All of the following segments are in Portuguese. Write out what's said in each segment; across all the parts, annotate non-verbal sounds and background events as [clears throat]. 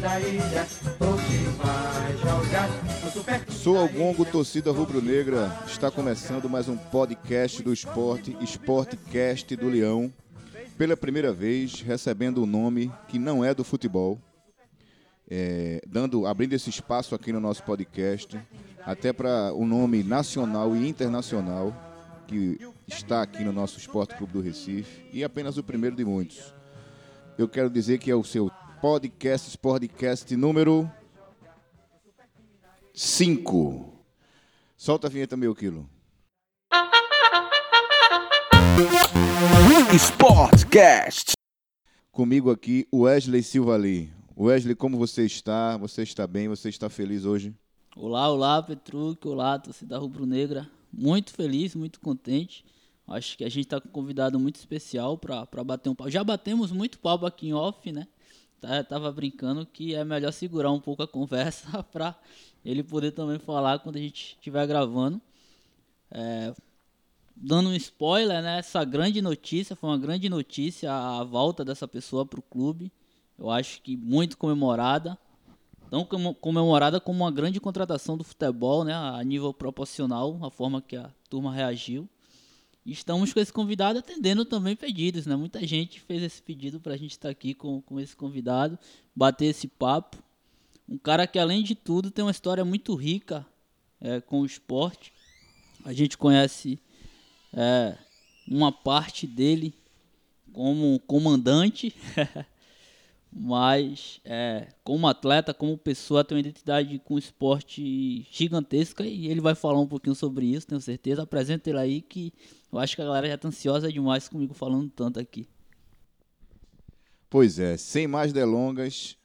da ilha, Sou Algongo, torcida rubro-negra. Está começando mais um podcast do esporte, Esportecast do Leão. Pela primeira vez, recebendo um nome que não é do futebol. É, dando, abrindo esse espaço aqui no nosso podcast, até para o um nome nacional e internacional que está aqui no nosso Esporte Clube do Recife e apenas o primeiro de muitos. Eu quero dizer que é o seu podcast, Sportcast número 5. Solta a vinheta, meu quilo. Sportcast. Comigo aqui, Wesley Silva ali. Wesley, como você está? Você está bem? Você está feliz hoje? Olá, olá, Petruc. Olá, torcida rubro-negra. Muito feliz, muito contente. Acho que a gente está com um convidado muito especial para bater um papo. Já batemos muito papo aqui em off, né? Tá, tava brincando que é melhor segurar um pouco a conversa [laughs] para ele poder também falar quando a gente estiver gravando. É, dando um spoiler, né? Essa grande notícia foi uma grande notícia a volta dessa pessoa para o clube. Eu acho que muito comemorada, tão comemorada como uma grande contratação do futebol, né? A nível proporcional, a forma que a turma reagiu. Estamos com esse convidado atendendo também pedidos, né? Muita gente fez esse pedido para a gente estar aqui com, com esse convidado, bater esse papo. Um cara que, além de tudo, tem uma história muito rica é, com o esporte. A gente conhece é, uma parte dele como comandante, [laughs] mas é, como atleta, como pessoa, tem uma identidade com o esporte gigantesca e ele vai falar um pouquinho sobre isso, tenho certeza. Apresenta ele aí que eu acho que a galera já está ansiosa demais comigo falando tanto aqui. Pois é, sem mais delongas,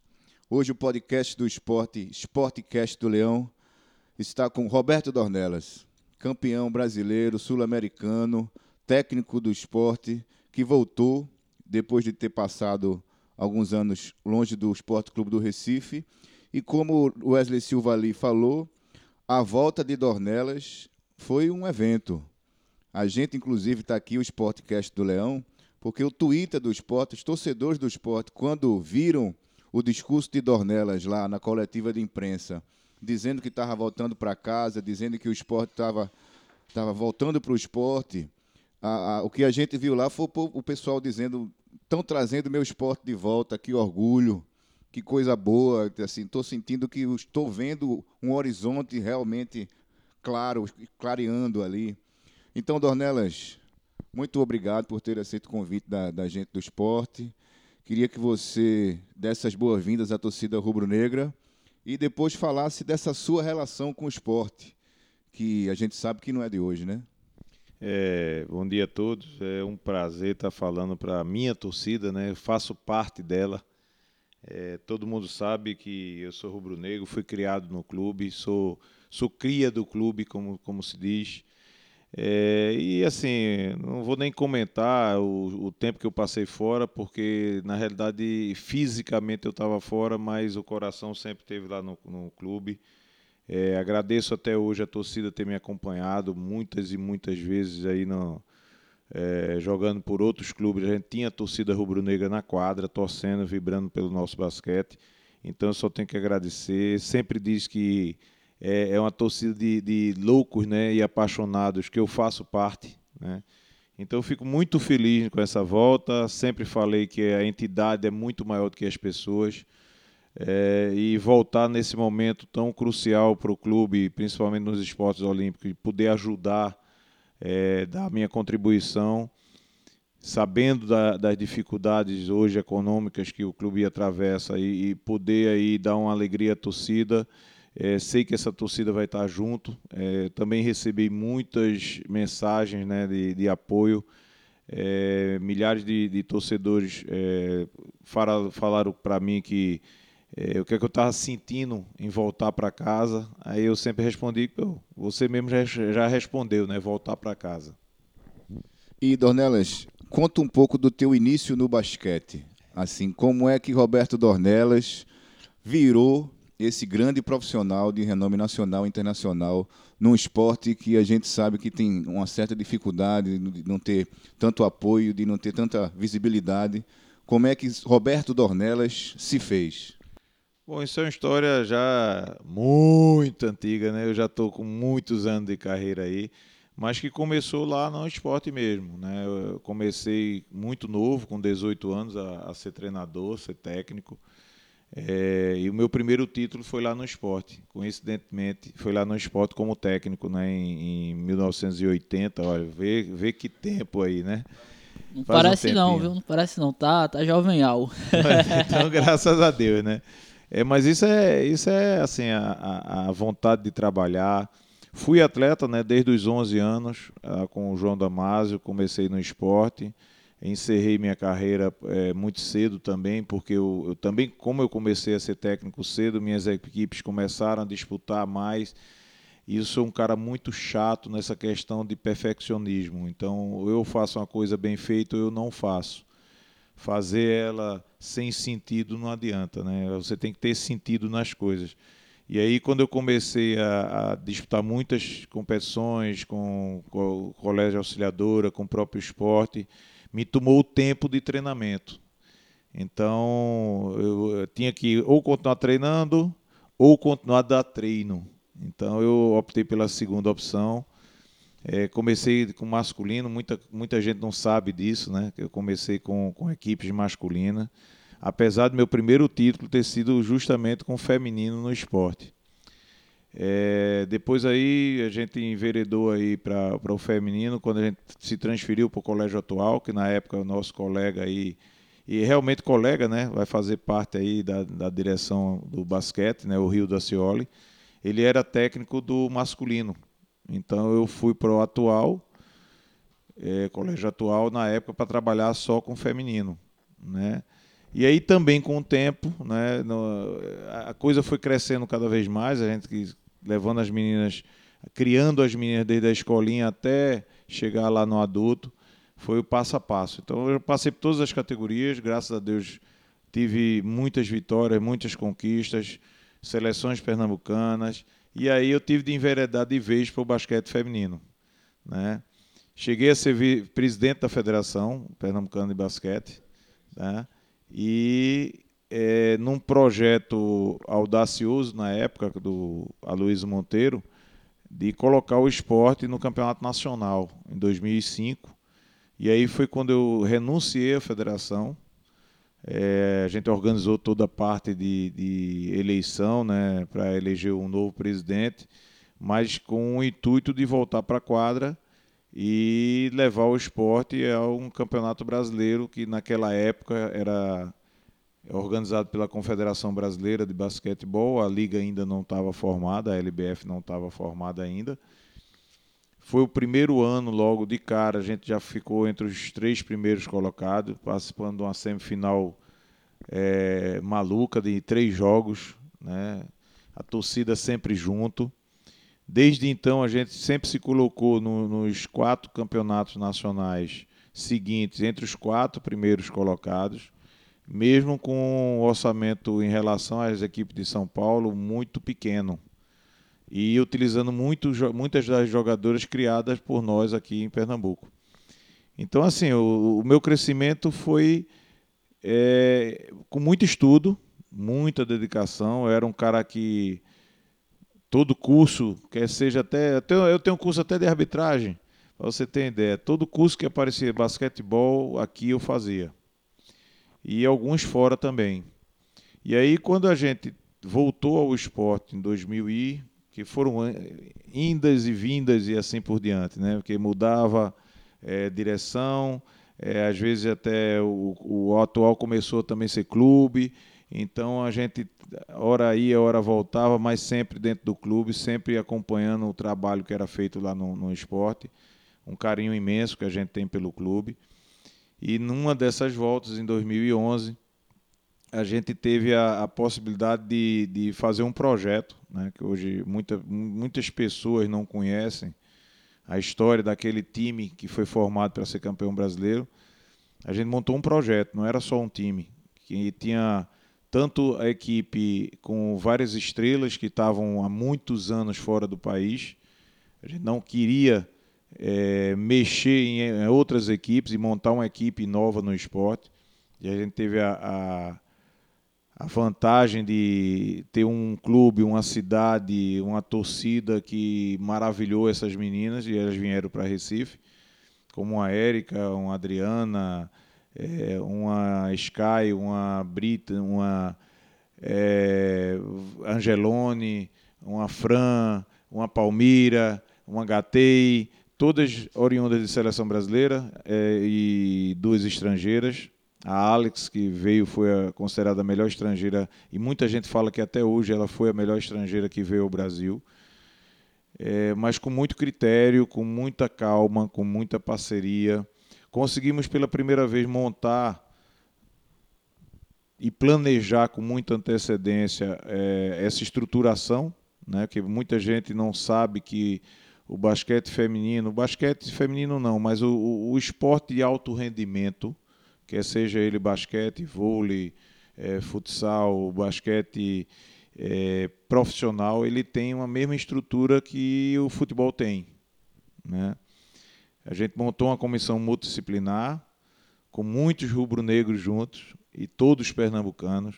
hoje o podcast do esporte, Sportcast do Leão, está com Roberto Dornelas campeão brasileiro, sul-americano, técnico do esporte, que voltou depois de ter passado alguns anos longe do Esporte Clube do Recife. E como o Wesley Silva ali falou, a volta de Dornelas foi um evento. A gente, inclusive, está aqui, o Sportcast do Leão, porque o Twitter do esporte, os torcedores do esporte, quando viram o discurso de Dornelas lá na coletiva de imprensa, dizendo que estava voltando para casa, dizendo que o esporte estava tava voltando para o esporte. A, a, o que a gente viu lá foi o pessoal dizendo: estão trazendo meu esporte de volta, que orgulho, que coisa boa. Assim, estou sentindo que estou vendo um horizonte realmente claro, clareando ali. Então, Dornelas, muito obrigado por ter aceito o convite da, da gente do esporte. Queria que você desse as boas-vindas à torcida rubro-negra e depois falasse dessa sua relação com o esporte, que a gente sabe que não é de hoje, né? É, bom dia a todos. É um prazer estar falando para a minha torcida, né? Eu faço parte dela. É, todo mundo sabe que eu sou rubro-negro, fui criado no clube, sou, sou cria do clube, como, como se diz. É, e assim, não vou nem comentar o, o, tempo que eu passei fora, porque na realidade fisicamente eu estava fora, mas o coração sempre esteve lá no, no clube. É, agradeço até hoje a torcida ter me acompanhado muitas e muitas vezes aí no, é, jogando por outros clubes. A gente tinha a torcida rubro-negra na quadra, torcendo, vibrando pelo nosso basquete. Então eu só tenho que agradecer. Sempre diz que é, é uma torcida de, de, loucos né, e apaixonados que eu faço parte. Né? Então eu fico muito feliz com essa volta. Sempre falei que a entidade é muito maior do que as pessoas. É, e voltar nesse momento tão crucial para o clube, principalmente nos esportes olímpicos, e poder ajudar, é, dar minha contribuição, sabendo da, das dificuldades hoje econômicas que o clube atravessa e, e poder aí dar uma alegria à torcida é, sei que essa torcida vai estar junto. É, também recebi muitas mensagens né, de, de apoio. É, milhares de, de torcedores é, falaram para mim que é, o que, é que eu estava sentindo em voltar para casa. Aí eu sempre respondi: você mesmo já, já respondeu, né? Voltar para casa. E Dornelas, conta um pouco do teu início no basquete. Assim, como é que Roberto Dornelas virou esse grande profissional de renome nacional e internacional num esporte que a gente sabe que tem uma certa dificuldade de não ter tanto apoio, de não ter tanta visibilidade. Como é que Roberto Dornelas se fez? Bom, isso é uma história já muito antiga, né? Eu já estou com muitos anos de carreira aí, mas que começou lá no esporte mesmo, né? Eu comecei muito novo, com 18 anos, a, a ser treinador, ser técnico. É, e o meu primeiro título foi lá no esporte, coincidentemente, foi lá no esporte como técnico, né, em, em 1980. Olha, vê, vê que tempo aí, né? Não Faz um parece não, tempinho. viu? Não parece não. Tá, tá jovenhal. [laughs] então, graças a Deus, né? É, mas isso é, isso é assim, a, a, vontade de trabalhar. Fui atleta, né, desde os 11 anos, ah, com o João Damásio, comecei no esporte. Encerrei minha carreira é, muito cedo também, porque eu, eu também, como eu comecei a ser técnico cedo, minhas equipes começaram a disputar mais. E eu sou um cara muito chato nessa questão de perfeccionismo. Então, eu faço uma coisa bem feita eu não faço. Fazer ela sem sentido não adianta, né? Você tem que ter sentido nas coisas. E aí, quando eu comecei a, a disputar muitas competições com, com o colégio auxiliadora, com o próprio esporte, me tomou o tempo de treinamento. Então, eu, tinha que ou continuar treinando ou continuar a dar treino. Então, eu optei pela segunda opção. É, comecei com masculino, muita, muita gente não sabe disso, né? Eu comecei com, com equipes masculinas, apesar do meu primeiro título ter sido justamente com feminino no esporte. É, depois aí a gente enveredou aí para o feminino quando a gente se transferiu para o colégio atual, que na época o nosso colega aí e realmente colega, né, vai fazer parte aí da, da direção do basquete, né, o Rio da Cioli. Ele era técnico do masculino, então eu fui para o atual, é, colégio atual na época para trabalhar só com feminino, né? E aí também com o tempo, né, no, a coisa foi crescendo cada vez mais, a gente levando as meninas, criando as meninas desde a escolinha até chegar lá no adulto, foi o passo a passo. Então eu passei por todas as categorias, graças a Deus tive muitas vitórias, muitas conquistas, seleções pernambucanas, e aí eu tive de enveredar de vez para o basquete feminino, né? Cheguei a ser presidente da Federação Pernambucana de Basquete, né? E é, num projeto audacioso na época do Aloysio Monteiro, de colocar o esporte no campeonato nacional em 2005. E aí foi quando eu renunciei à federação. É, a gente organizou toda a parte de, de eleição né, para eleger um novo presidente, mas com o intuito de voltar para a quadra e levar o esporte a um campeonato brasileiro que naquela época era organizado pela Confederação Brasileira de Basquetebol, a liga ainda não estava formada, a LBF não estava formada ainda. Foi o primeiro ano, logo de cara, a gente já ficou entre os três primeiros colocados, participando de uma semifinal eh, maluca de três jogos, né? a torcida sempre junto. Desde então, a gente sempre se colocou no- nos quatro campeonatos nacionais seguintes, entre os quatro primeiros colocados, mesmo com um orçamento em relação às equipes de São Paulo muito pequeno e utilizando muito, muitas das jogadoras criadas por nós aqui em Pernambuco. Então, assim, o, o meu crescimento foi é, com muito estudo, muita dedicação. Eu era um cara que todo curso, quer seja até. Eu tenho, eu tenho um curso até de arbitragem, para você ter ideia. Todo curso que aparecia basquetebol, aqui eu fazia. E alguns fora também. E aí, quando a gente voltou ao esporte em 2000 e que foram an- indas e vindas e assim por diante, né? Porque mudava eh, direção, eh, às vezes até o, o atual começou também a ser clube, então a gente hora ia, hora voltava, mas sempre dentro do clube, sempre acompanhando o trabalho que era feito lá no, no esporte, um carinho imenso que a gente tem pelo clube. E numa dessas voltas, em 2011, a gente teve a, a possibilidade de, de fazer um projeto, né, que hoje muita, muitas pessoas não conhecem, a história daquele time que foi formado para ser campeão brasileiro. A gente montou um projeto, não era só um time, que tinha tanto a equipe com várias estrelas que estavam há muitos anos fora do país. A gente não queria eh, mexer em, em outras equipes e montar uma equipe nova no esporte. E a gente teve a, a, a vantagem de ter um clube, uma cidade, uma torcida que maravilhou essas meninas e elas vieram para Recife, como a Érica, uma Adriana, é, uma Sky, uma Brita, uma é, Angelone, uma Fran, uma Palmira, uma Gatei, todas oriundas de seleção brasileira é, e duas estrangeiras. A Alex, que veio, foi considerada a melhor estrangeira, e muita gente fala que até hoje ela foi a melhor estrangeira que veio ao Brasil. É, mas com muito critério, com muita calma, com muita parceria. Conseguimos pela primeira vez montar e planejar com muita antecedência é, essa estruturação, né, que muita gente não sabe que o basquete feminino, o basquete feminino não, mas o, o, o esporte de alto rendimento, quer seja ele basquete, vôlei, é, futsal, basquete é, profissional, ele tem uma mesma estrutura que o futebol tem. Né? A gente montou uma comissão multidisciplinar, com muitos rubro-negros juntos, e todos pernambucanos,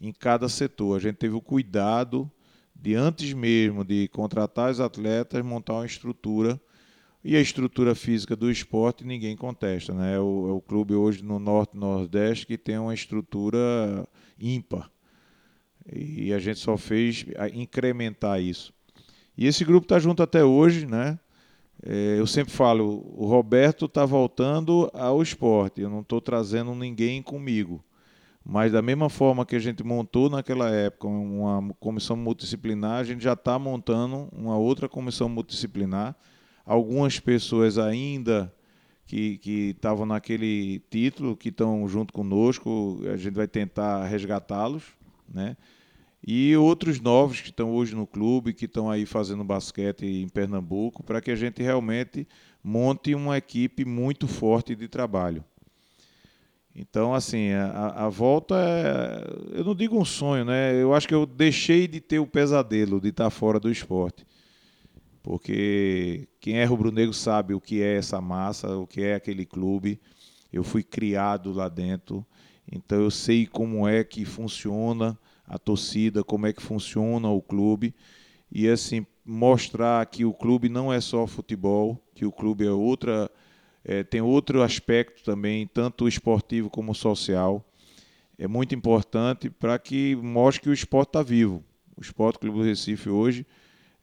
em cada setor. A gente teve o cuidado de, antes mesmo de contratar os atletas, montar uma estrutura e a estrutura física do esporte ninguém contesta, né? É o, é o clube hoje no Norte Nordeste que tem uma estrutura ímpar. E a gente só fez incrementar isso. E esse grupo está junto até hoje, né? É, eu sempre falo, o Roberto está voltando ao esporte. Eu não estou trazendo ninguém comigo. Mas da mesma forma que a gente montou naquela época uma comissão multidisciplinar, a gente já está montando uma outra comissão multidisciplinar algumas pessoas ainda que estavam naquele título, que estão junto conosco, a gente vai tentar resgatá-los, né? E outros novos que estão hoje no clube, que estão aí fazendo basquete em Pernambuco, para que a gente realmente monte uma equipe muito forte de trabalho. Então, assim, a, a volta é, eu não digo um sonho, né? Eu acho que eu deixei de ter o pesadelo de estar fora do esporte porque quem é rubro-negro sabe o que é essa massa, o que é aquele clube. Eu fui criado lá dentro, então eu sei como é que funciona a torcida, como é que funciona o clube e assim mostrar que o clube não é só futebol, que o clube é outra, é, tem outro aspecto também, tanto esportivo como social. É muito importante para que mostre que o esporte está vivo. O Esporte Clube do Recife hoje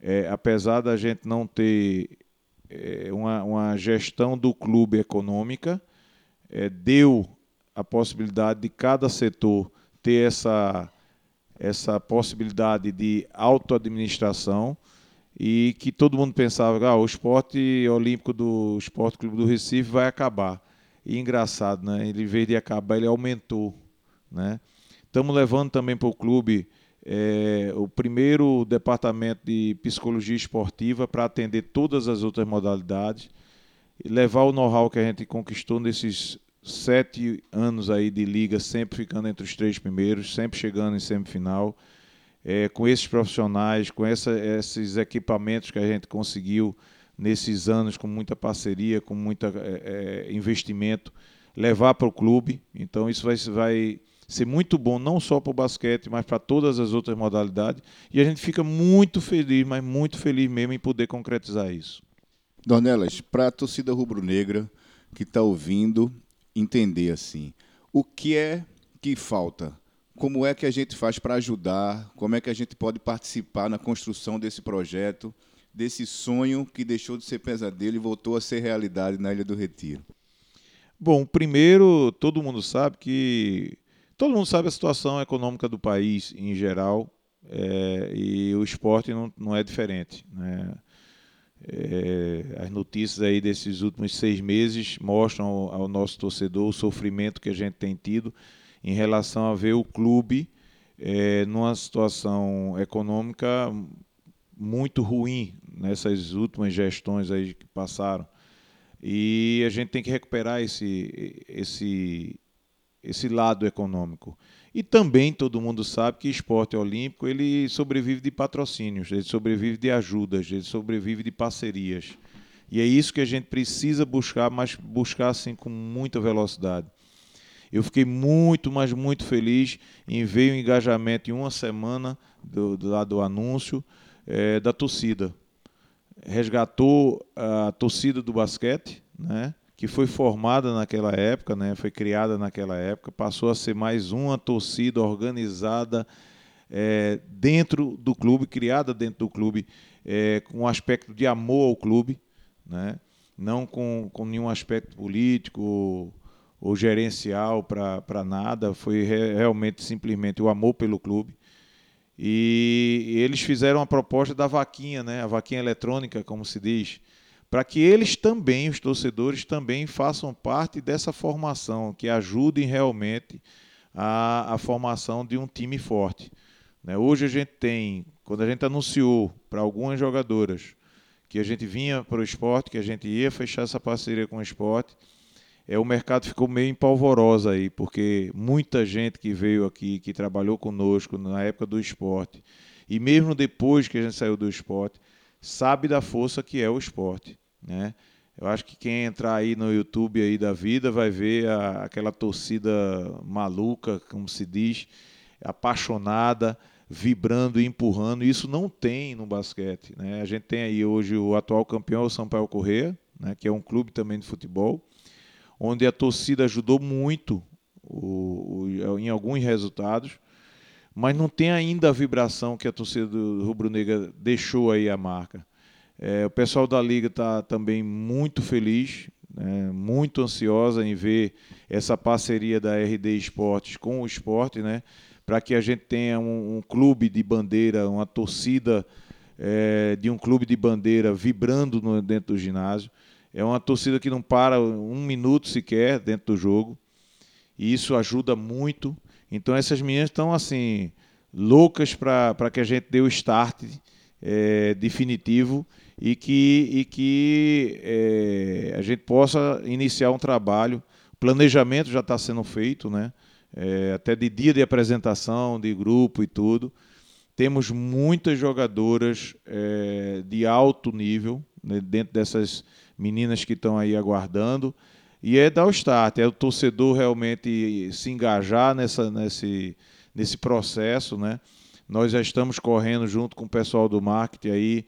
é, apesar da gente não ter é, uma, uma, gestão do clube econômica, é, deu a possibilidade de cada setor ter essa, essa possibilidade de autoadministração e que todo mundo pensava que ah, o esporte olímpico do Esporte Clube do Recife vai acabar. E engraçado, né? Ele, em vez de acabar, ele aumentou. Né? Estamos levando também para o clube é, o primeiro departamento de psicologia esportiva para atender todas as outras modalidades levar o know-how que a gente conquistou nesses sete anos aí de liga, sempre ficando entre os três primeiros, sempre chegando em semifinal, é, com esses profissionais, com essa, esses equipamentos que a gente conseguiu nesses anos, com muita parceria, com muito é, é, investimento, levar para o clube. Então isso vai, vai ser muito bom não só para o basquete, mas para todas as outras modalidades. E a gente fica muito feliz, mas muito feliz mesmo em poder concretizar isso. Dornelas, para a torcida rubro-negra que está ouvindo entender assim, o que é que falta? Como é que a gente faz para ajudar? Como é que a gente pode participar na construção desse projeto, desse sonho que deixou de ser pesadelo e voltou a ser realidade na Ilha do Retiro? Bom, primeiro, todo mundo sabe que Todo mundo sabe a situação econômica do país em geral é, e o esporte não, não é diferente. Né? É, as notícias aí desses últimos seis meses mostram ao, ao, nosso torcedor o sofrimento que a gente tem tido em relação a ver o clube é, numa situação econômica muito ruim nessas últimas gestões aí que passaram. E a gente tem que recuperar esse, esse, esse lado econômico. E também todo mundo sabe que esporte olímpico ele sobrevive de patrocínios, ele sobrevive de ajudas, ele sobrevive de parcerias. E é isso que a gente precisa buscar, mas buscar assim com muita velocidade. Eu fiquei muito, mas muito feliz em ver o engajamento em uma semana do, do do anúncio é, da torcida. Resgatou a torcida do basquete, né? Que foi formada naquela época, né? foi criada naquela época, passou a ser mais uma torcida organizada é, dentro do clube, criada dentro do clube, é, com um aspecto de amor ao clube, né? não com, com nenhum aspecto político ou, ou gerencial para nada, foi re, realmente simplesmente o amor pelo clube. E, eles fizeram a proposta da vaquinha, né? a vaquinha eletrônica, como se diz, para que eles também, os torcedores, também façam parte dessa formação, que ajudem realmente a, a formação de um time forte. Né? Hoje a gente tem, quando a gente anunciou para algumas jogadoras que a gente vinha para o esporte, que a gente ia fechar essa parceria com o esporte, é, o mercado ficou meio empolvoroso aí, porque muita gente que veio aqui, que trabalhou conosco na época do esporte, e mesmo depois que a gente saiu do esporte, sabe da força que é o esporte. Né? Eu acho que quem entrar aí no YouTube aí da vida vai ver a, aquela torcida maluca, como se diz, apaixonada, vibrando e empurrando. Isso não tem no basquete. Né? A gente tem aí hoje o atual campeão, o Sampaio Corrêa, né? que é um clube também de futebol, onde a torcida ajudou muito o, o, em alguns resultados, mas não tem ainda a vibração que a torcida do Rubro Negra deixou aí a marca. É, o pessoal da Liga está também muito feliz, né? muito ansiosa em ver essa parceria da RD Esportes com o esporte, né? para que a gente tenha um, um clube de bandeira, uma torcida é, de um clube de bandeira vibrando no, dentro do ginásio. É uma torcida que não para um minuto sequer dentro do jogo. E isso ajuda muito. Então essas meninas estão assim, loucas para que a gente dê o start é, definitivo e que, e que é, a gente possa iniciar um trabalho. O planejamento já está sendo feito, né? é, até de dia de apresentação, de grupo e tudo. Temos muitas jogadoras é, de alto nível né, dentro dessas meninas que estão aí aguardando. E é dar o start, é o torcedor realmente se engajar nessa, nesse, nesse processo. Né? Nós já estamos correndo junto com o pessoal do marketing aí,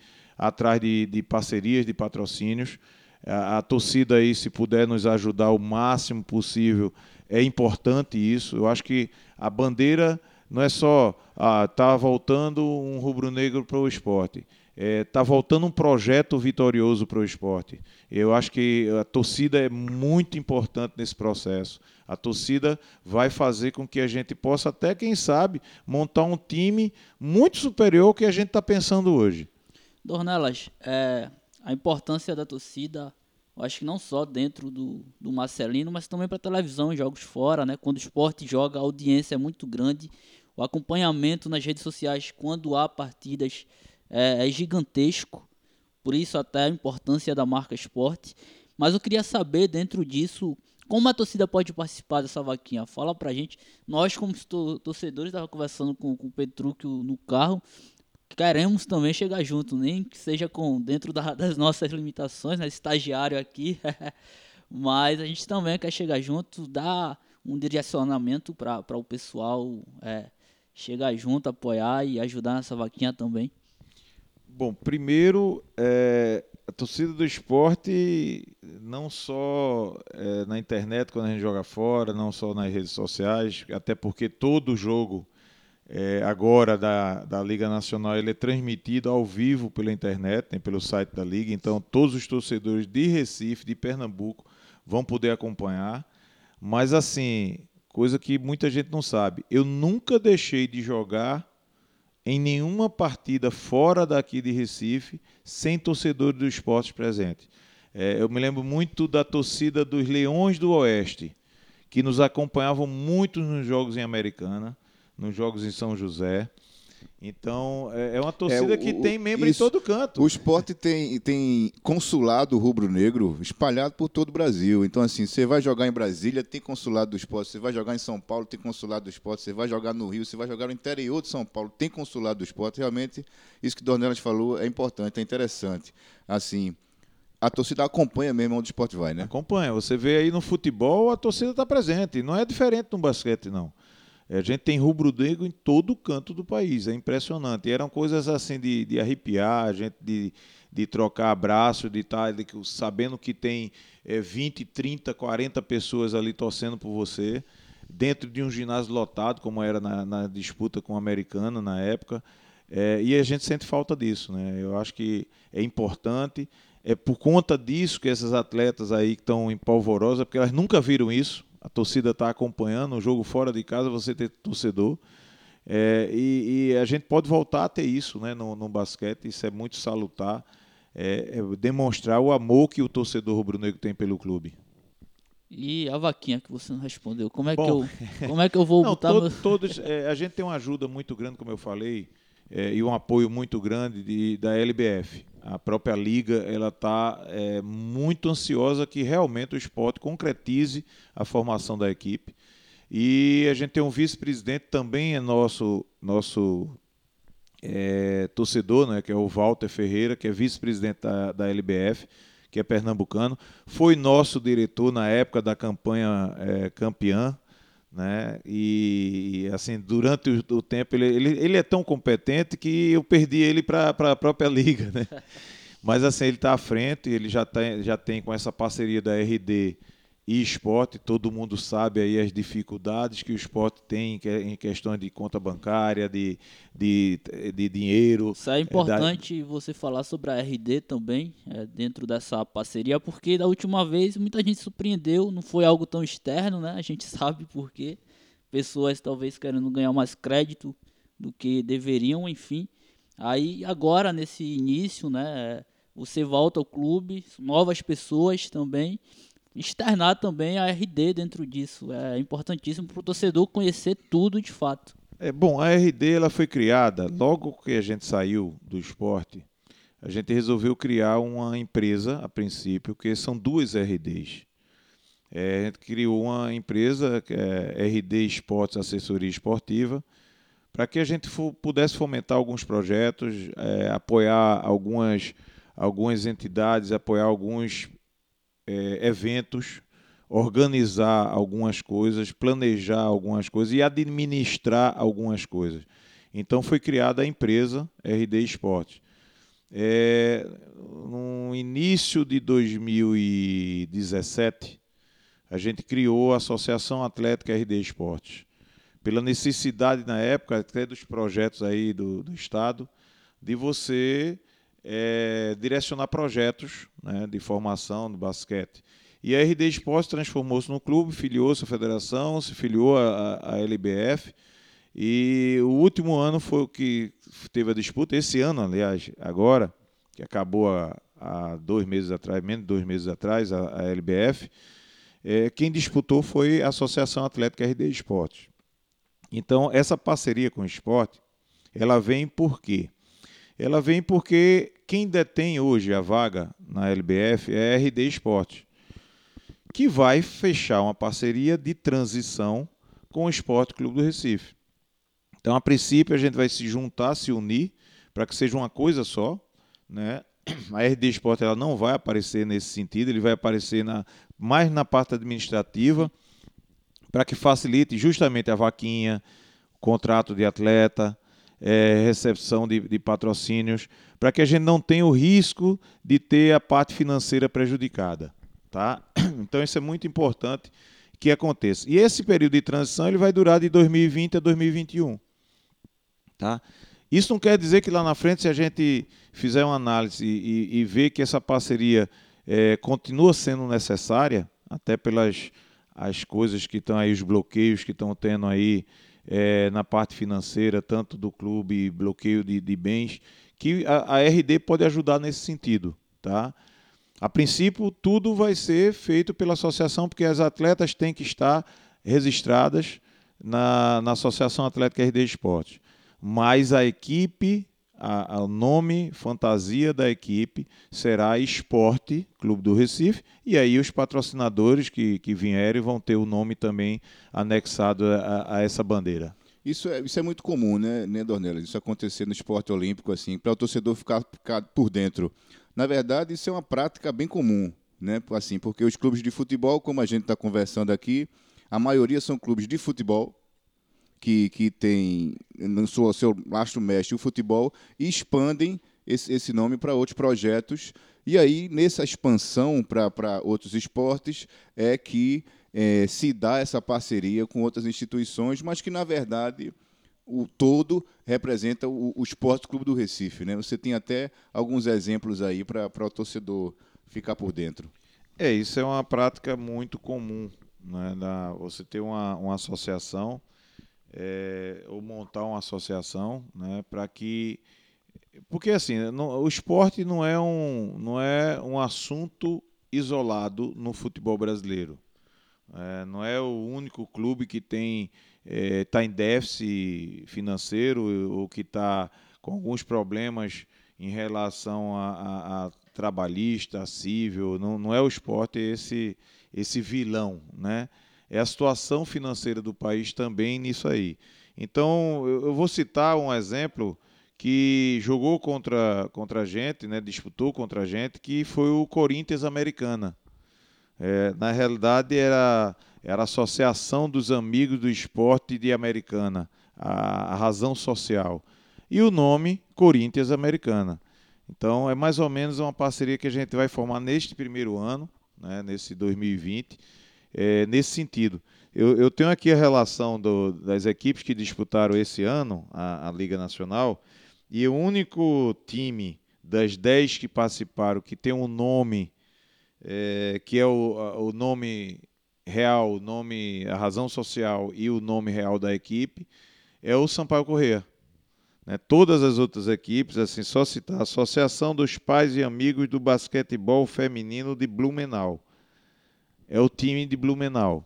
atrás de, de parcerias, de patrocínios. A, a torcida aí, se puder nos ajudar o máximo possível é importante isso. Eu acho que a bandeira não é só ah, tá voltando um rubro-negro para o esporte. É, tá voltando um projeto vitorioso para o esporte. Eu acho que a torcida é muito importante nesse processo. A torcida vai fazer com que a gente possa, até quem sabe, montar um time muito superior ao que a gente está pensando hoje. Dornelas, é, a importância da torcida eu acho que não só dentro do, do Marcelino, mas também para televisão jogos fora, né? Quando o esporte joga, a audiência é muito grande. O acompanhamento nas redes sociais quando há partidas é, é gigantesco. Por isso até a importância da marca esporte. Mas eu queria saber dentro disso como a torcida pode participar dessa vaquinha? Fala pra gente. Nós, como torcedores, estava conversando com, com o Petrúquio no carro queremos também chegar junto, nem que seja com dentro da, das nossas limitações, né, estagiário aqui, [laughs] mas a gente também quer chegar junto, dar um direcionamento para o pessoal é, chegar junto, apoiar e ajudar nessa vaquinha também. Bom, primeiro, é, a torcida do esporte, não só é, na internet quando a gente joga fora, não só nas redes sociais, até porque todo jogo é, agora da, da Liga Nacional ele é transmitido ao vivo pela internet, né, pelo site da Liga. Então, todos os torcedores de Recife, de Pernambuco, vão poder acompanhar. Mas, assim, coisa que muita gente não sabe, eu nunca deixei de jogar em nenhuma partida fora daqui de Recife sem torcedores do esporte presente. É, eu me lembro muito da torcida dos Leões do Oeste, que nos acompanhavam muito nos jogos em Americana nos jogos em São José. Então, é, é uma torcida é, o, que tem membro isso, em todo canto. O esporte tem, tem consulado rubro-negro espalhado por todo o Brasil. Então, assim, você vai jogar em Brasília, tem consulado do esporte. Você vai jogar em São Paulo, tem consulado do esporte. Você vai jogar no Rio, você vai jogar no interior de São Paulo, tem consulado do esporte. Realmente, isso que o Dornelas falou é importante, é interessante. Assim, a torcida acompanha mesmo onde o esporte vai, né? Acompanha. Você vê aí no futebol, a torcida está presente. Não é diferente no basquete, não. A gente tem rubro-negro em todo canto do país, é impressionante. E eram coisas assim de, de arrepiar, a gente de, de trocar abraço, de estar tá, sabendo que tem é, 20, 30, 40 pessoas ali torcendo por você, dentro de um ginásio lotado, como era na, na disputa com o americano na época. É, e a gente sente falta disso. Né? Eu acho que é importante. É por conta disso que essas atletas aí que estão em polvorosa, porque elas nunca viram isso a torcida está acompanhando, o jogo fora de casa você tem torcedor. É, e, e, a gente pode voltar a ter isso né, no, no basquete, isso é muito salutar, é, é demonstrar o amor que o torcedor rubro-negro tem pelo clube. E a vaquinha que você não respondeu, como é, Bom, que, eu, como é que eu vou [laughs] não, botar... Todo, meu... todos, é, a gente tem uma ajuda muito grande, como eu falei, é, e um apoio muito grande de, da LBF a própria liga ela está é, muito ansiosa que realmente o esporte concretize a formação da equipe. E a gente tem um vice-presidente também é nosso nosso é, torcedor, né, que é o Walter Ferreira, que é vice-presidente da, da LBF, que é pernambucano. Foi nosso diretor na época da campanha é, campeã né? E assim, durante o, o tempo ele, ele, ele, é tão competente que eu perdi ele para a própria [laughs] liga, né? [laughs] Mas assim, ele está à frente, ele já tem, já tem com essa parceria da RD e esporte, todo mundo sabe aí as dificuldades que o esporte tem em questão de conta bancária, de, de, de dinheiro. Isso é importante é da... você falar sobre a RD também, é, dentro dessa parceria, porque da última vez muita gente surpreendeu, não foi algo tão externo, né? A gente [laughs] sabe por quê. Pessoas talvez querendo ganhar mais crédito do que deveriam, enfim. Aí agora, nesse início, né? Você volta ao clube, novas pessoas também externar também a RD dentro disso. É importantíssimo para o torcedor conhecer tudo de fato. É bom, a RD ela foi criada logo que a gente saiu do esporte. A gente resolveu criar uma empresa a princípio, que são duas RDs. É, a gente criou uma empresa, que é RD Esportes Assessoria Esportiva, para que a gente pudesse fomentar alguns projetos, é, apoiar algumas, algumas entidades, apoiar alguns é, eventos, organizar algumas coisas, planejar algumas coisas e administrar algumas coisas. Então foi criada a empresa RD Esportes. É, no início de 2017, a gente criou a Associação Atlética RD Esportes. Pela necessidade na época, até dos projetos aí do, do Estado, de você é, direcionar projetos né, de formação do basquete. E a RD Esporte transformou-se no clube, filiou-se à federação, se filiou à, LBF. E o último ano foi o que teve a disputa. Esse ano, aliás, agora, que acabou há, há dois meses atrás, menos de dois meses atrás, a, a LBF, é, quem disputou foi a Associação Atlética RD Esporte. Então, essa parceria com o esporte, ela vem por quê? Ela vem porque quem detém hoje a vaga na LBF é a RD Esporte, que vai fechar uma parceria de transição com o Esporte Clube do Recife. Então, a princípio, a gente vai se juntar, se unir, para que seja uma coisa só. Né? A RD Esporte ela não vai aparecer nesse sentido, ele vai aparecer na, mais na parte administrativa, para que facilite justamente a vaquinha, contrato de atleta, é, recepção de, de patrocínios, para que a gente não tenha o risco de ter a parte financeira prejudicada. Tá? [clears throat] Então isso é muito importante que aconteça. E esse período de transição ele vai durar de 2020 a 2021. Tá? Isso não quer dizer que lá na frente, se a gente fizer uma análise e, e ver que essa parceria é, continua sendo necessária, até pelas as coisas que estão aí, os bloqueios que estão tendo aí é, na parte financeira, tanto do clube, bloqueio de, de bens, que a, a, RD pode ajudar nesse sentido. Tá? A princípio, tudo vai ser feito pela associação, porque as atletas têm que estar registradas na, na Associação Atlética RD Esporte. Mas a equipe o nome fantasia da equipe será Esporte Clube do Recife, e aí os patrocinadores que, que vierem vão ter o nome também anexado a, a essa bandeira. Isso é, isso é muito comum, né, né Dornelas? Isso acontecer no esporte olímpico, assim, para o torcedor ficar, ficar por dentro Na verdade, isso é uma prática bem comum, né? Assim, porque os clubes de futebol, como a gente está conversando aqui, a maioria são clubes de futebol que, que tem no seu, seu lastro mestre o futebol e expandem esse, esse nome para outros projetos. E aí, nessa expansão para outros esportes, é que é, se dá essa parceria com outras instituições, mas que, na verdade, o todo representa o, o Esporte Clube do Recife. Né? Você tem até alguns exemplos aí para o torcedor ficar por dentro. É, isso é uma prática muito comum. Né? Da, você ter uma, uma associação é, ou montar uma associação né, para que. Porque assim, não, o esporte não é, um, não é um assunto isolado no futebol brasileiro. É, não é o único clube que tem está é, tá em déficit financeiro ou que está com alguns problemas em relação a, a, a trabalhista, a civil. Não, não é o esporte esse, esse vilão, né? É a situação financeira do país também nisso aí. Então, eu, vou citar um exemplo que jogou contra, contra a gente, né, disputou contra a gente, que foi o Corinthians Americana. É, na realidade, era era a Associação dos Amigos do Esporte de Americana, a, a razão social. E o nome Corinthians Americana. Então é mais ou menos uma parceria que a gente vai formar neste primeiro ano, né, nesse 2020, é, nesse sentido. Eu, eu, tenho aqui a relação do, das equipes que disputaram esse ano a, a, Liga Nacional, e o único time das 10 que participaram que tem um nome, é, que é o, o nome real, o nome, a razão social e o nome real da equipe é o Sampaio Corrêa. Né? Todas as outras equipes, assim, só citar a Associação dos Pais e Amigos do Basquetebol Feminino de Blumenau. É o time de Blumenau.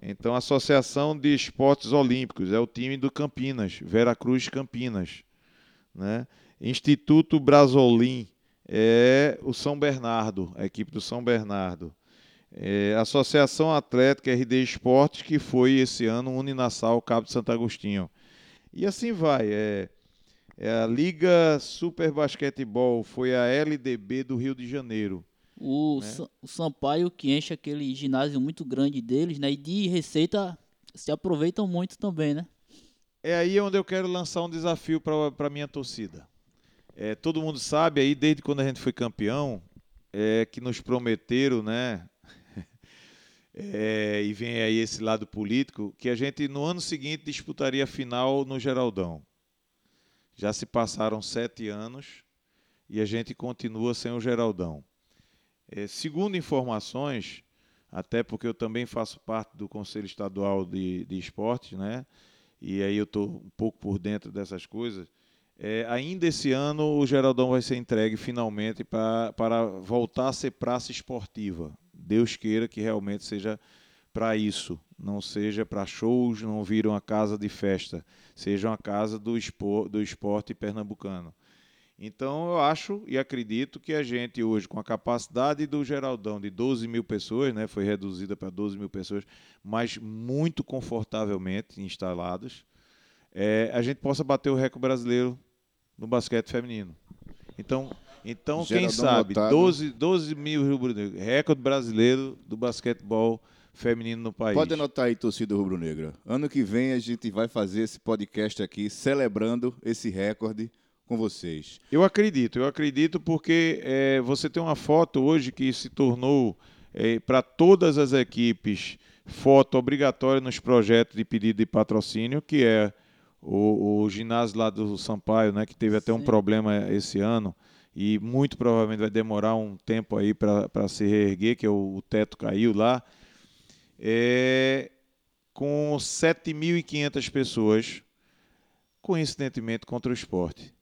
Então, a Associação de Esportes Olímpicos é o time do Campinas, Veracruz Campinas. Né? Instituto Brasolim é o São Bernardo, a equipe do São Bernardo. É, Associação Atlética RD Esportes, que foi esse ano Uninassal Cabo de Santo Agostinho. E assim vai. É, é a Liga Super Basquetebol, foi a LDB do Rio de Janeiro. O, né? o Sampaio que enche aquele ginásio muito grande deles, né? E de receita se aproveitam muito também, né? É aí onde eu quero lançar um desafio para a minha torcida. É, todo mundo sabe aí, desde quando a gente foi campeão, é, que nos prometeram, né? [laughs] é, e vem aí esse lado político, que a gente no ano seguinte disputaria a final no Geraldão. Já se passaram sete anos e a gente continua sem o Geraldão. É, segundo informações, até porque eu também faço parte do Conselho Estadual de, de Esportes, né? E aí eu estou um pouco por dentro dessas coisas. É, ainda esse ano o Geraldão vai ser entregue finalmente para voltar a ser praça esportiva. Deus queira que realmente seja para isso, não seja para shows, não viram a casa de festa, seja uma casa do, espor, do esporte pernambucano. Então eu acho e acredito que a gente hoje, com a capacidade do Geraldão de 12 mil pessoas, né, foi reduzida para 12 mil pessoas, mas muito confortavelmente instaladas, é, a gente possa bater o recorde brasileiro no basquete feminino. Então, então quem sabe, 12, 12 mil rubro-negros, recorde brasileiro do basquetebol feminino no país. Pode anotar aí, torcida rubro-negra. Ano que vem a gente vai fazer esse podcast aqui celebrando esse recorde com vocês. Eu acredito, eu acredito porque é, você tem uma foto hoje que se tornou é, para todas as equipes foto obrigatória nos projetos de pedido de patrocínio, que é o, o ginásio lá do Sampaio, né, que teve até Sim. um problema esse ano e muito provavelmente vai demorar um tempo aí para se reerguer, que é o, o teto caiu lá, é, com 7.500 pessoas, coincidentemente contra o esporte.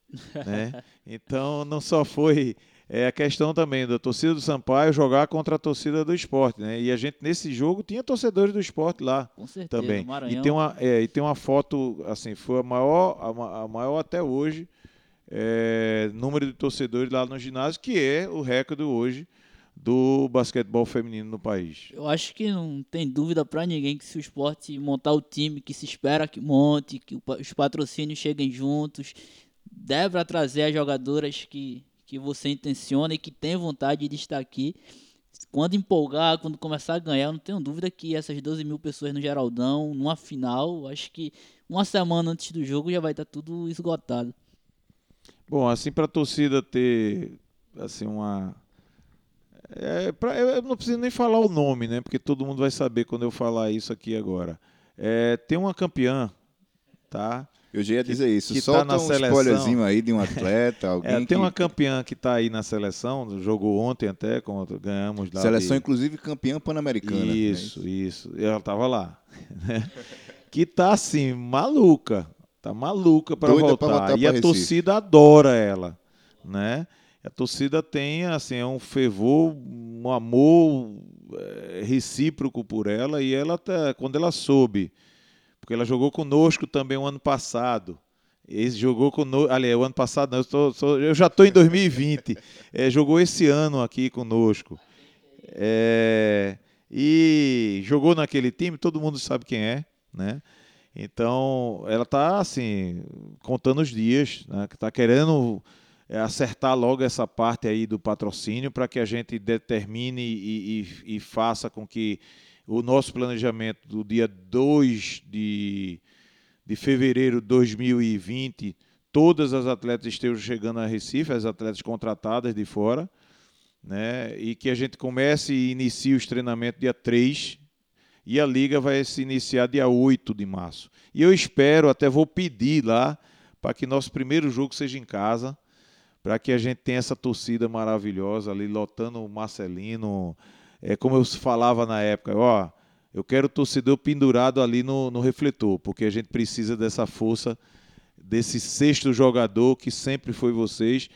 Né? Então não só foi é a questão também da torcida do Sampaio jogar contra a torcida do esporte, né? E a gente nesse jogo tinha torcedores do esporte lá Com certeza, também. E tem uma é, e tem uma foto assim foi a maior a, a maior até hoje é, número de torcedores lá no ginásio, que é o recorde hoje do basquetebol feminino no país. Eu acho que não tem dúvida para ninguém que se o esporte montar o time que se espera que monte, que os patrocínios cheguem juntos, deve trazer as jogadoras que, que você intenciona e que tem vontade de estar aqui. Quando empolgar, quando começar a ganhar, eu não tenho dúvida que essas 12 mil pessoas no Geraldão, numa final, acho que uma semana antes do jogo já vai estar tudo esgotado. Bom, assim para a torcida ter assim uma é, pra, eu não preciso nem falar o nome, né? Porque todo mundo vai saber quando eu falar isso aqui agora. É, tem uma campeã, tá? Eu já ia dizer isso. que tá Solta na um seleção. spoilerzinho aí de um atleta, [laughs] alguém É, tem que... uma campeã que está aí na seleção, jogou ontem até, contra, ganhamos lá. Seleção, de- inclusive, campeã pan-americana. né? Isso, isso. Ela estava lá. [laughs] né? que tá assim, maluca. Tá maluca para voltar. voltar e a Recife. torcida adora ela, né? A torcida tem assim, é um fervor, um amor eh, recíproco por ela e ela tá, quando ela soube, porque ela jogou conosco também o ano passado. Esse jogou conosco, aliás, o ano passado, não, eu, tô- eu já estou em 2020. Eh, [laughs] jogou esse ano aqui conosco. É, e jogou naquele time, todo mundo sabe quem é, né? Então, ela tá assim, contando os dias, né? Tá querendo é, acertar logo essa parte aí do patrocínio para que a gente determine e, e- e faça com que o nosso planejamento do dia 2 de, de fevereiro de 2020, todas as atletas estejam chegando a Recife, as atletas contratadas de fora, né? E que a gente comece e inicie os treinamentos dia 3 e a liga vai se iniciar dia 8 de março. E eu espero, até vou pedir lá para que nosso primeiro jogo seja em casa, para que a gente tenha essa torcida maravilhosa ali lotando o Marcelino, é como eu falava na época, ó, eu quero o torcedor pendurado ali no, no refletor, porque a gente precisa dessa força desse sexto jogador que sempre foi vocês.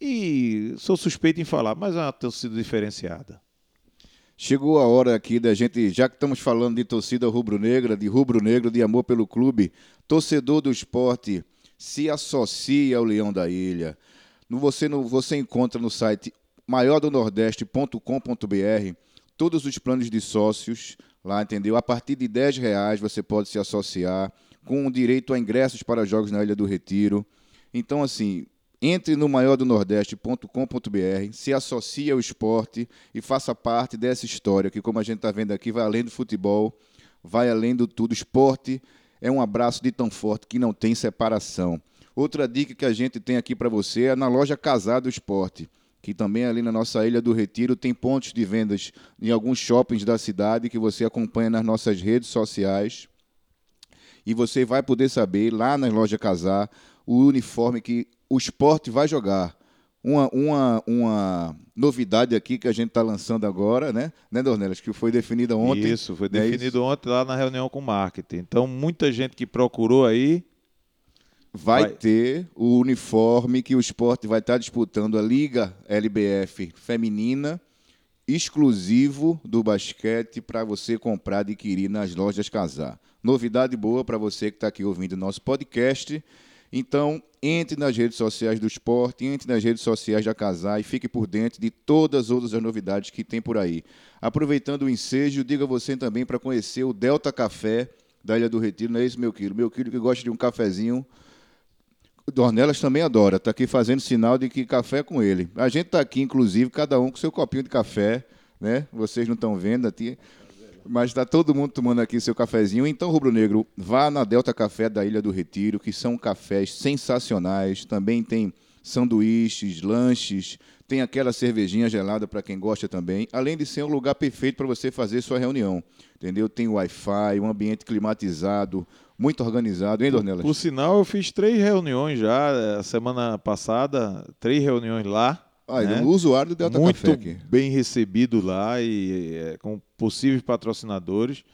E sou suspeito em falar, mas é uma torcida diferenciada. Chegou a hora aqui da gente, já que estamos falando de torcida rubro-negra, de rubro-negro, de amor pelo clube, torcedor do esporte, se associe ao Leão da Ilha. Você, você encontra no site maiordonordeste.com.br todos os planos de sócios, lá, entendeu? A partir de 10 reais você pode se associar, com direito a ingressos para jogos na Ilha do Retiro. Então, assim, entre no maiordonordeste.com.br, se associe ao esporte e faça parte dessa história que, como a gente está vendo aqui, vai além do futebol, vai além do tudo. Esporte é um abraço de tão forte que não tem separação. Outra dica que a gente tem aqui para você é na loja Casado Esporte, que também ali na nossa Ilha do Retiro tem pontos de vendas em alguns shoppings da cidade que você acompanha nas nossas redes sociais. E você vai poder saber lá na loja Casar o uniforme que o esporte vai jogar. Uma, uma, uma novidade aqui que a gente está lançando agora, né, né, Dornelas? Que foi definida ontem. Isso, foi é definido ontem lá na reunião com o marketing. Então, muita gente que procurou aí, vai, Vai. ter o uniforme que o esporte vai estar disputando a Liga LBF feminina, exclusivo do basquete para você comprar, adquirir nas lojas Casar. Novidade boa para você que está aqui ouvindo o nosso podcast. Então, entre nas redes sociais do esporte, entre nas redes sociais da Casar e fique por dentro de todas as outras novidades que tem por aí. Aproveitando o ensejo, diga você também para conhecer o Delta Café da Ilha do Retiro, não é isso, meu querido? Meu querido que gosta de um cafezinho, Dornelas também adora, está aqui fazendo sinal de que café é com ele. A gente está aqui, inclusive, cada um com seu copinho de café, né? Vocês não estão vendo aqui, mas está todo mundo tomando aqui seu cafezinho. Então, Rubro Negro, vá na Delta Café da Ilha do Retiro, que são cafés sensacionais. Também tem sanduíches, lanches, tem aquela cervejinha gelada para quem gosta também. Além de ser um lugar perfeito para você fazer sua reunião, entendeu? Tem Wi-Fi, um ambiente climatizado, muito organizado, hein, Dornelas? por sinal, eu fiz três reuniões já, eh, semana passada, três reuniões lá. Ah, né? o usuário do Delta muito Café aqui. bem recebido lá e eh, com possíveis patrocinadores.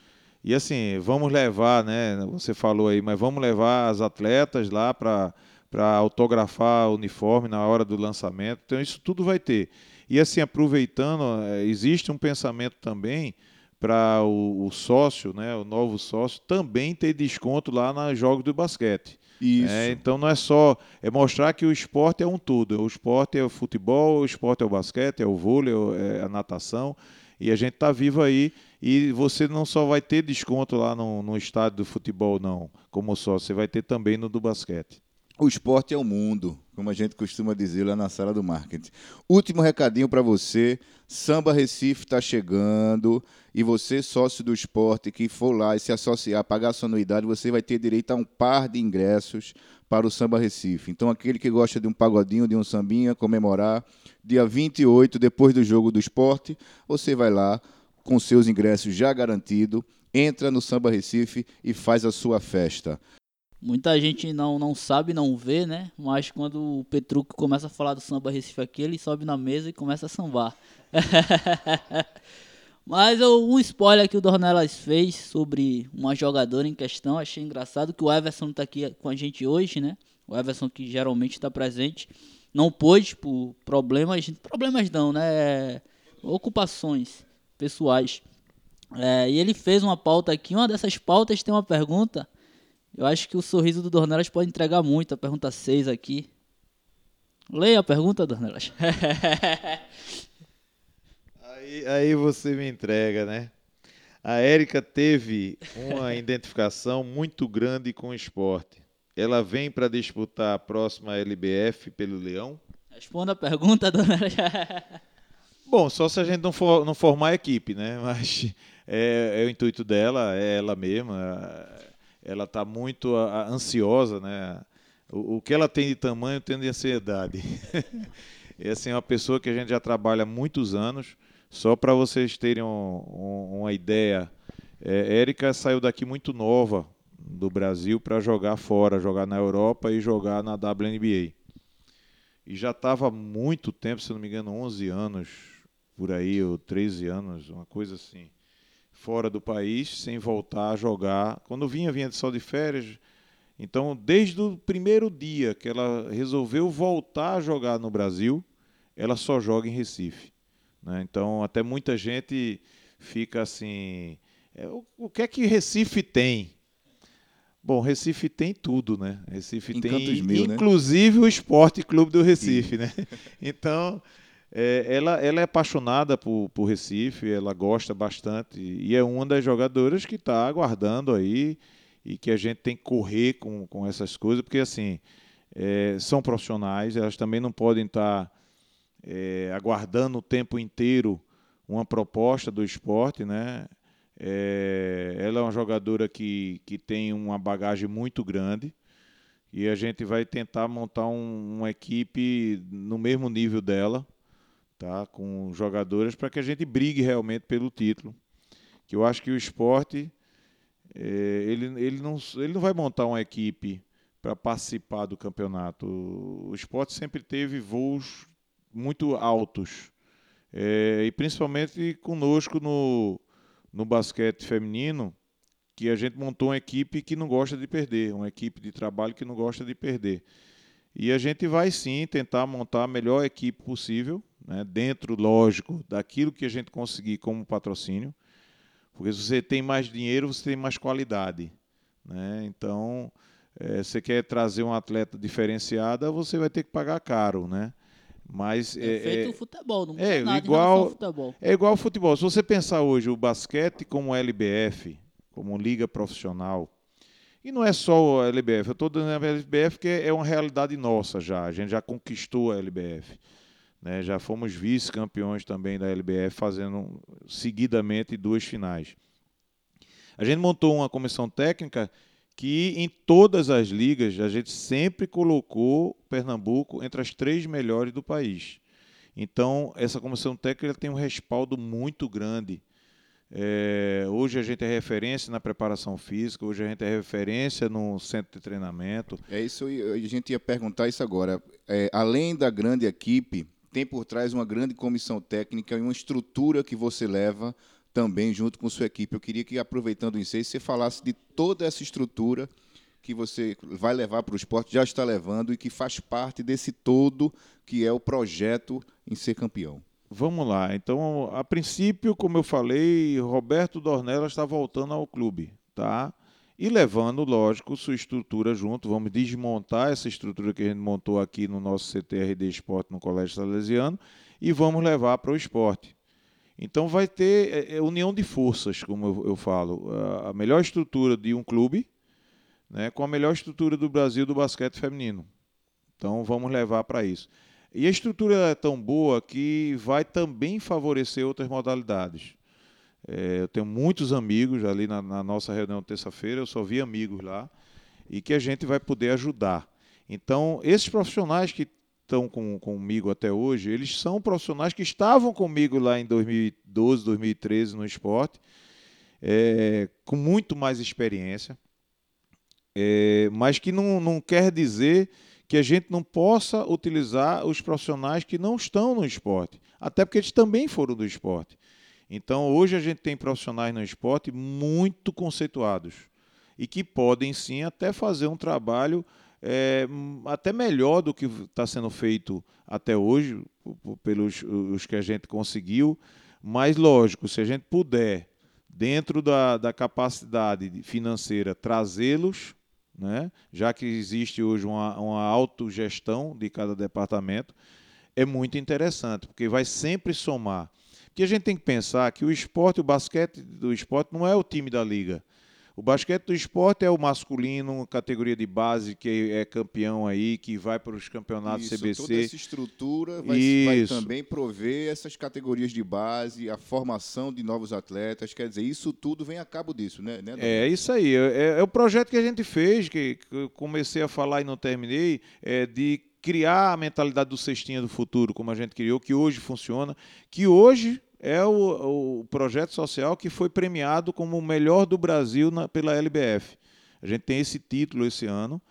E assim, vamos levar, né? Você falou aí, mas vamos levar as atletas lá para para autografar o uniforme na hora do lançamento. Então isso tudo vai ter. E assim, aproveitando, eh, existe um pensamento também para o, o sócio, né, o novo sócio, também ter desconto lá nos jogos do basquete. Isso. É, então não é só é mostrar que o esporte é um tudo. O esporte é o futebol, o esporte é o basquete, é o vôlei, é a natação. E a gente está vivo aí. E você não só vai ter desconto lá no, no estádio do futebol, não, como só, você vai ter também no do basquete. O esporte é o mundo, como a gente costuma dizer lá na sala do marketing. Último recadinho para você: Samba Recife está chegando e você, sócio do esporte, que for lá e se associar, pagar sua anuidade, você vai ter direito a um par de ingressos para o Samba Recife. Então, aquele que gosta de um pagodinho, de um sambinha, comemorar, dia 28, depois do jogo do esporte, você vai lá com seus ingressos já garantido, entra no Samba Recife e faz a sua festa. Muita gente não, não sabe, não vê, né? Mas quando o Petruco começa a falar do samba Recife aqui, ele sobe na mesa e começa a sambar. [laughs] Mas um spoiler que o Dornelas fez sobre uma jogadora em questão, achei engraçado que o Everson está aqui com a gente hoje, né? O Everson que geralmente está presente, não pôde por problemas, problemas não, né? Ocupações pessoais. É, e ele fez uma pauta aqui, uma dessas pautas tem uma pergunta eu acho que o sorriso do Dornelas pode entregar muito. A pergunta 6 aqui. Leia a pergunta, Dornelas. [laughs] aí, aí você me entrega, né? A Érica teve uma [laughs] identificação muito grande com o esporte. Ela vem para disputar a próxima LBF pelo Leão? Responda a pergunta, Dornelas. [laughs] Bom, só se a gente não, for, não formar equipe, né? Mas é, é o intuito dela, é ela mesma ela está muito ansiosa, né? O, o, que ela tem de tamanho tem de ansiedade. [laughs] assim, é uma pessoa que a gente já trabalha há muitos anos. Só para vocês terem um, um, uma ideia, é, Érica saiu daqui muito nova do Brasil para jogar fora, jogar na Europa e jogar na WNBA. E já estava muito tempo, se não me engano, 11 anos por aí, ou 13 anos, uma coisa assim fora do país, sem voltar a jogar. Quando vinha, vinha só de férias. Então, desde o primeiro dia que ela resolveu voltar a jogar no Brasil, ela só joga em Recife. Né? Então, até muita gente fica assim: é, o, o, que é que Recife tem? Bom, Recife tem tudo, né? Recife tem, mil, né? inclusive né? o Esporte Clube do Recife, Sim. né? [laughs] Então, é, ela, ela é apaixonada por, por Recife, ela gosta bastante e é uma das jogadoras que está aguardando aí e que a gente tem que correr com, com essas coisas, porque assim, é, são profissionais, elas também não podem estar tá, é, aguardando o tempo inteiro uma proposta do esporte, né? É, ela é uma jogadora que, que tem uma bagagem muito grande e a gente vai tentar montar um, uma equipe no mesmo nível dela tá? com jogadores para que a gente brigue realmente pelo título. Que eu acho que o esporte é, ele, ele, não, ele não vai montar uma equipe para participar do campeonato. O esporte sempre teve voos muito altos. É, e principalmente conosco no, no basquete feminino, que a gente montou uma equipe que não gosta de perder, uma equipe de trabalho que não gosta de perder. E a gente vai sim tentar montar a melhor equipe possível, né, dentro, lógico, daquilo que a gente conseguir como patrocínio. Porque se você tem mais dinheiro, você tem mais qualidade. Né? Então, é, você quer trazer um atleta diferenciado, você vai ter que pagar caro. Né? Mas é, é feito é, o futebol, não é nada igual, futebol. É igual ao futebol. Se você pensar hoje o basquete como LBF, como liga profissional, e não é só a LBF, eu estou dando a LBF que é uma realidade nossa já, a gente já conquistou a LBF. Né? Já fomos vice-campeões também da LBF, fazendo seguidamente duas finais. A gente montou uma comissão técnica que em todas as ligas a gente sempre colocou Pernambuco entre as três melhores do país. Então, essa comissão técnica tem um respaldo muito grande é, hoje a gente é referência na preparação física, hoje a gente é referência no centro de treinamento. É isso, a gente ia perguntar isso agora. É, além da grande equipe, tem por trás uma grande comissão técnica e uma estrutura que você leva também junto com sua equipe. Eu queria que, aproveitando o ensejo, você falasse de toda essa estrutura que você vai levar para o esporte, já está levando e que faz parte desse todo que é o projeto em ser campeão. Vamos lá. Então, a princípio, como eu falei, Roberto Dornella está voltando ao clube, tá? E levando, lógico, sua estrutura junto. Vamos desmontar essa estrutura que a gente montou aqui no nosso CTRD Esporte no Colégio Salesiano e vamos levar para o esporte. Então vai ter é, é, união de forças, como eu, eu falo. A melhor estrutura de um clube né, com a melhor estrutura do Brasil do basquete feminino. Então vamos levar para isso. E a estrutura é tão boa que vai também favorecer outras modalidades. É, eu tenho muitos amigos ali na, na nossa reunião terça-feira, eu só vi amigos lá, e que a gente vai poder ajudar. Então, esses profissionais que estão com, comigo até hoje, eles são profissionais que estavam comigo lá em 2012, 2013 no esporte, é, com muito mais experiência, é, mas que não, não quer dizer que a gente não possa utilizar os profissionais que não estão no esporte, até porque eles também foram do esporte. Então, hoje a gente tem profissionais no esporte muito conceituados e que podem sim até fazer um trabalho é, até melhor do que está sendo feito até hoje, pelos os que a gente conseguiu. Mas, lógico, se a gente puder, dentro da, da capacidade financeira, trazê-los, né, já que existe hoje uma, uma autogestão de cada departamento, é muito interessante, porque vai sempre somar. Porque a gente tem que pensar que o esporte, o basquete do esporte, não é o time da liga. O basquete do esporte é o masculino, categoria de base, que é campeão aí, que vai para os campeonatos Isso, CBC. Toda essa estrutura vai, vai, também prover essas categorias de base, a formação de novos atletas. Quer dizer, isso tudo vem a cabo disso, né? né é isso aí. É, é, o projeto que a gente fez, que, que eu comecei a falar e não terminei, é de criar a mentalidade do cestinha do futuro, como a gente criou, que hoje funciona, que hoje é o, o, projeto social que foi premiado como o melhor do Brasil na, pela LBF. A gente tem esse título esse ano,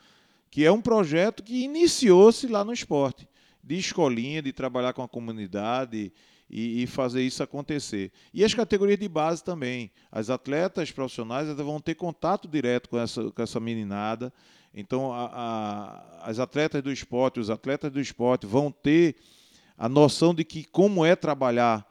que é um projeto que iniciou-se lá no esporte, de escolinha, de trabalhar com a comunidade e, e, fazer isso acontecer. E as categorias de base também. As atletas profissionais vão ter contato direto com essa, com essa meninada. Então, a, a, as atletas do esporte, os atletas do esporte vão ter a noção de que como é trabalhar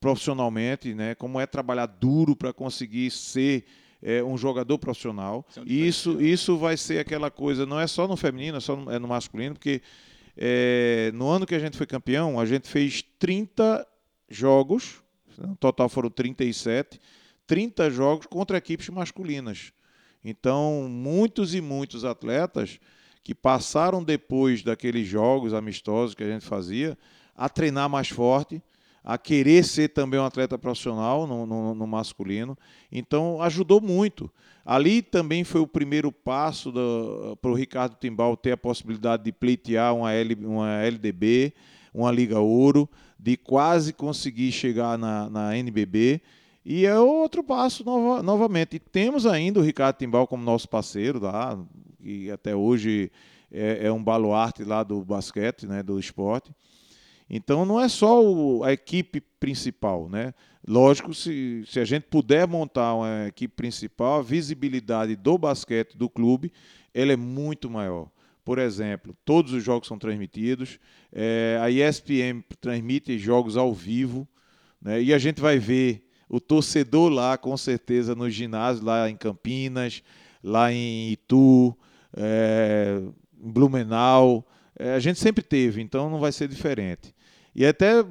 profissionalmente, né? Como é trabalhar duro para conseguir ser é, um jogador profissional. É isso, isso vai ser aquela coisa, não é só no feminino, é só no, é no masculino, porque é, no ano que a gente foi campeão, a gente fez 30 jogos, no total foram 37, 30 jogos contra equipes masculinas. Então, muitos e muitos atletas que passaram depois daqueles jogos amistosos que a gente fazia a treinar mais forte, a querer ser também um atleta profissional no, no, no masculino. Então, ajudou muito. Ali também foi o primeiro passo para o Ricardo Timbal ter a possibilidade de pleitear uma, L, uma LDB, uma Liga Ouro, de quase conseguir chegar na, na NBB. E é outro passo nova, novamente. E temos ainda o Ricardo Timbal como nosso parceiro lá, que até hoje é, é um baluarte lá do basquete, né, do esporte. Então não é só o, a equipe principal, né? Lógico, se, se a gente puder montar uma equipe principal, a visibilidade do basquete do clube ela é muito maior. Por exemplo, todos os jogos são transmitidos, é, a ESPN transmite jogos ao vivo, né? e a gente vai ver o torcedor lá, com certeza, no ginásio, lá em Campinas, lá em Itu, é, em Blumenau. É, a gente sempre teve, então não vai ser diferente. E até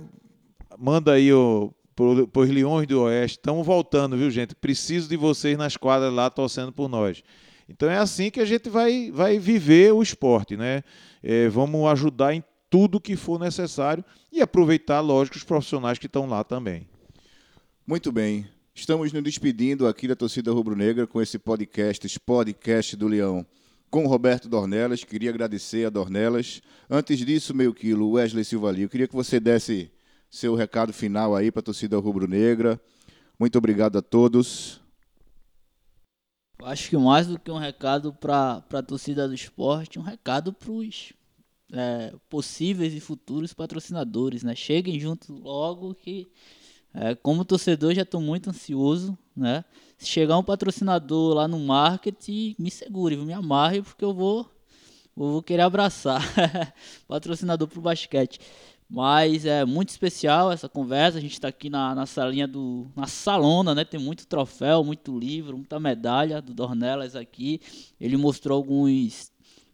manda aí o os Leões do Oeste. Estamos voltando, viu, gente? Preciso de vocês nas quadras lá torcendo por nós. Então é assim que a gente vai, vai viver o esporte, né? É, vamos ajudar em tudo que for necessário e aproveitar, lógico, os profissionais que estão lá também. Muito bem. Estamos nos despedindo aqui da torcida rubro-negra com esse podcast, podcast do Leão com o Roberto Dornelas. Queria agradecer a Dornelas. Antes disso, meio quilo, Wesley Silva eu queria que você desse seu recado final aí para a torcida rubro-negra. Muito obrigado a todos. Acho que mais do que um recado para a torcida do esporte, um recado para os é, possíveis e futuros patrocinadores, né? Cheguem junto logo que, é, como torcedor, já estou muito ansioso, né? se chegar um patrocinador lá no marketing, me segure, me amarre, porque eu vou, vou querer abraçar [laughs] patrocinador pro basquete. Mas é muito especial essa conversa. A gente está aqui na, na salinha do. na salona, né? Tem muito troféu, muito livro, muita medalha do Dornelas aqui. Ele mostrou alguns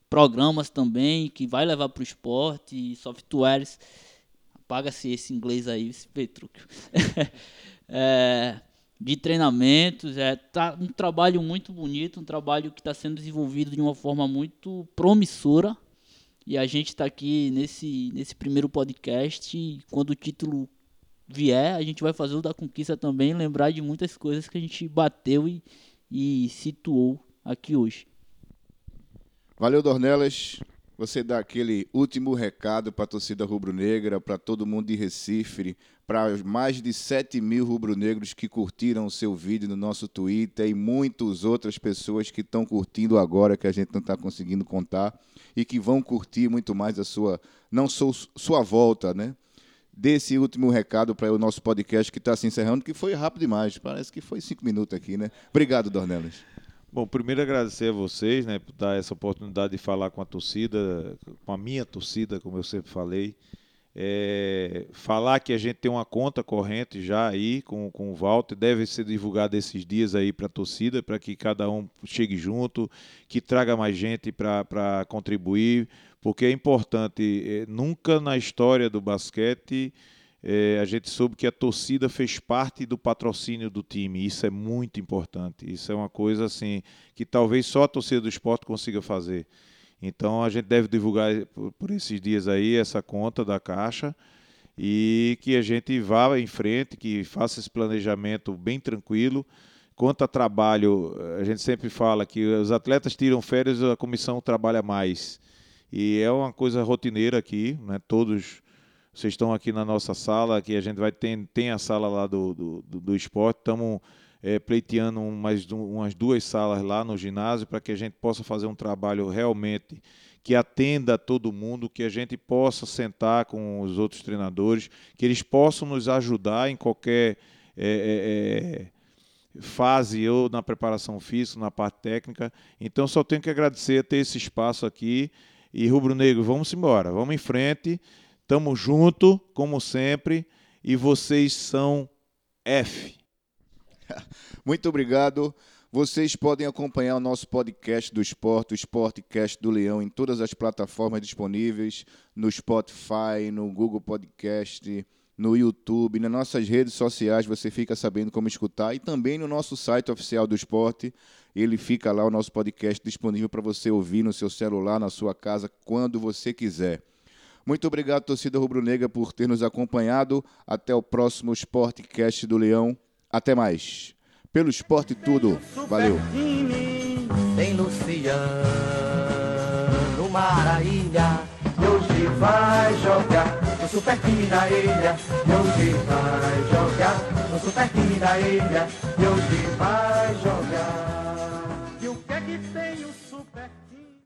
programas também que vai levar para o esporte, softwares. Apaga-se esse inglês aí, esse Petrúquio. [laughs] é, de treinamentos. É tá um trabalho muito bonito, um trabalho que está sendo desenvolvido de uma forma muito promissora. E a gente está aqui nesse, nesse primeiro podcast. Quando o título vier, a gente vai fazer o da conquista também, lembrar de muitas coisas que a gente bateu e, e situou aqui hoje. Valeu, Dornelas. Você dá aquele último recado para a torcida rubro-negra, para todo mundo de Recife, para mais de 7 mil rubro-negros que curtiram o seu vídeo no nosso Twitter e muitas outras pessoas que estão curtindo agora, que a gente não está conseguindo contar, e que vão curtir muito mais a sua, não sou sua volta, né? Desse último recado para o nosso podcast que está se encerrando, que foi rápido demais, parece que foi cinco minutos aqui, né? Obrigado, Dornelas. Bom, primeiro agradecer a vocês, né, por dar essa oportunidade de falar com a torcida, com a minha torcida, como eu sempre falei. É, falar que a gente tem uma conta corrente já aí com, com o Walter, deve ser divulgado esses dias aí para a torcida, para que cada um chegue junto, que traga mais gente para contribuir, porque é importante, é, nunca na história do basquete é, a gente soube que a torcida fez parte do patrocínio do time. Isso é muito importante. Isso é uma coisa assim que talvez só a torcida do esporte consiga fazer. Então a gente deve divulgar por, por esses dias aí essa conta da Caixa e que a gente vá em frente, que faça esse planejamento bem tranquilo. Quanto a trabalho, a gente sempre fala que os atletas tiram férias, a comissão trabalha mais. E é uma coisa rotineira aqui, né? Todos vocês estão aqui na nossa sala, que a gente vai ter tem a sala lá do, do, do, do esporte, estamos é, pleiteando mais umas duas salas lá no ginásio para que a gente possa fazer um trabalho realmente que atenda todo mundo, que a gente possa sentar com os outros treinadores, que eles possam nos ajudar em qualquer é, é, fase ou na preparação física, na parte técnica. Então só tenho que agradecer ter esse espaço aqui. E Rubro Negro, vamos embora, vamos em frente. Tamo junto, como sempre, e vocês são F. [laughs] Muito obrigado. Vocês podem acompanhar o nosso podcast do esporte, o Sportcast do Leão, em todas as plataformas disponíveis, no Spotify, no Google Podcast, no YouTube, nas nossas redes sociais, você fica sabendo como escutar, e também no nosso site oficial do esporte, ele fica lá, o nosso podcast disponível para você ouvir no seu celular, na sua casa, quando você quiser. Muito obrigado, torcida rubro-negra, por ter nos acompanhado. Até o próximo Sportcast do Leão. Até mais. Pelo esporte tudo. Valeu. Tem Luciano, hoje vai jogar no super time da ilha. Hoje vai jogar no super time da ilha. Hoje vai jogar.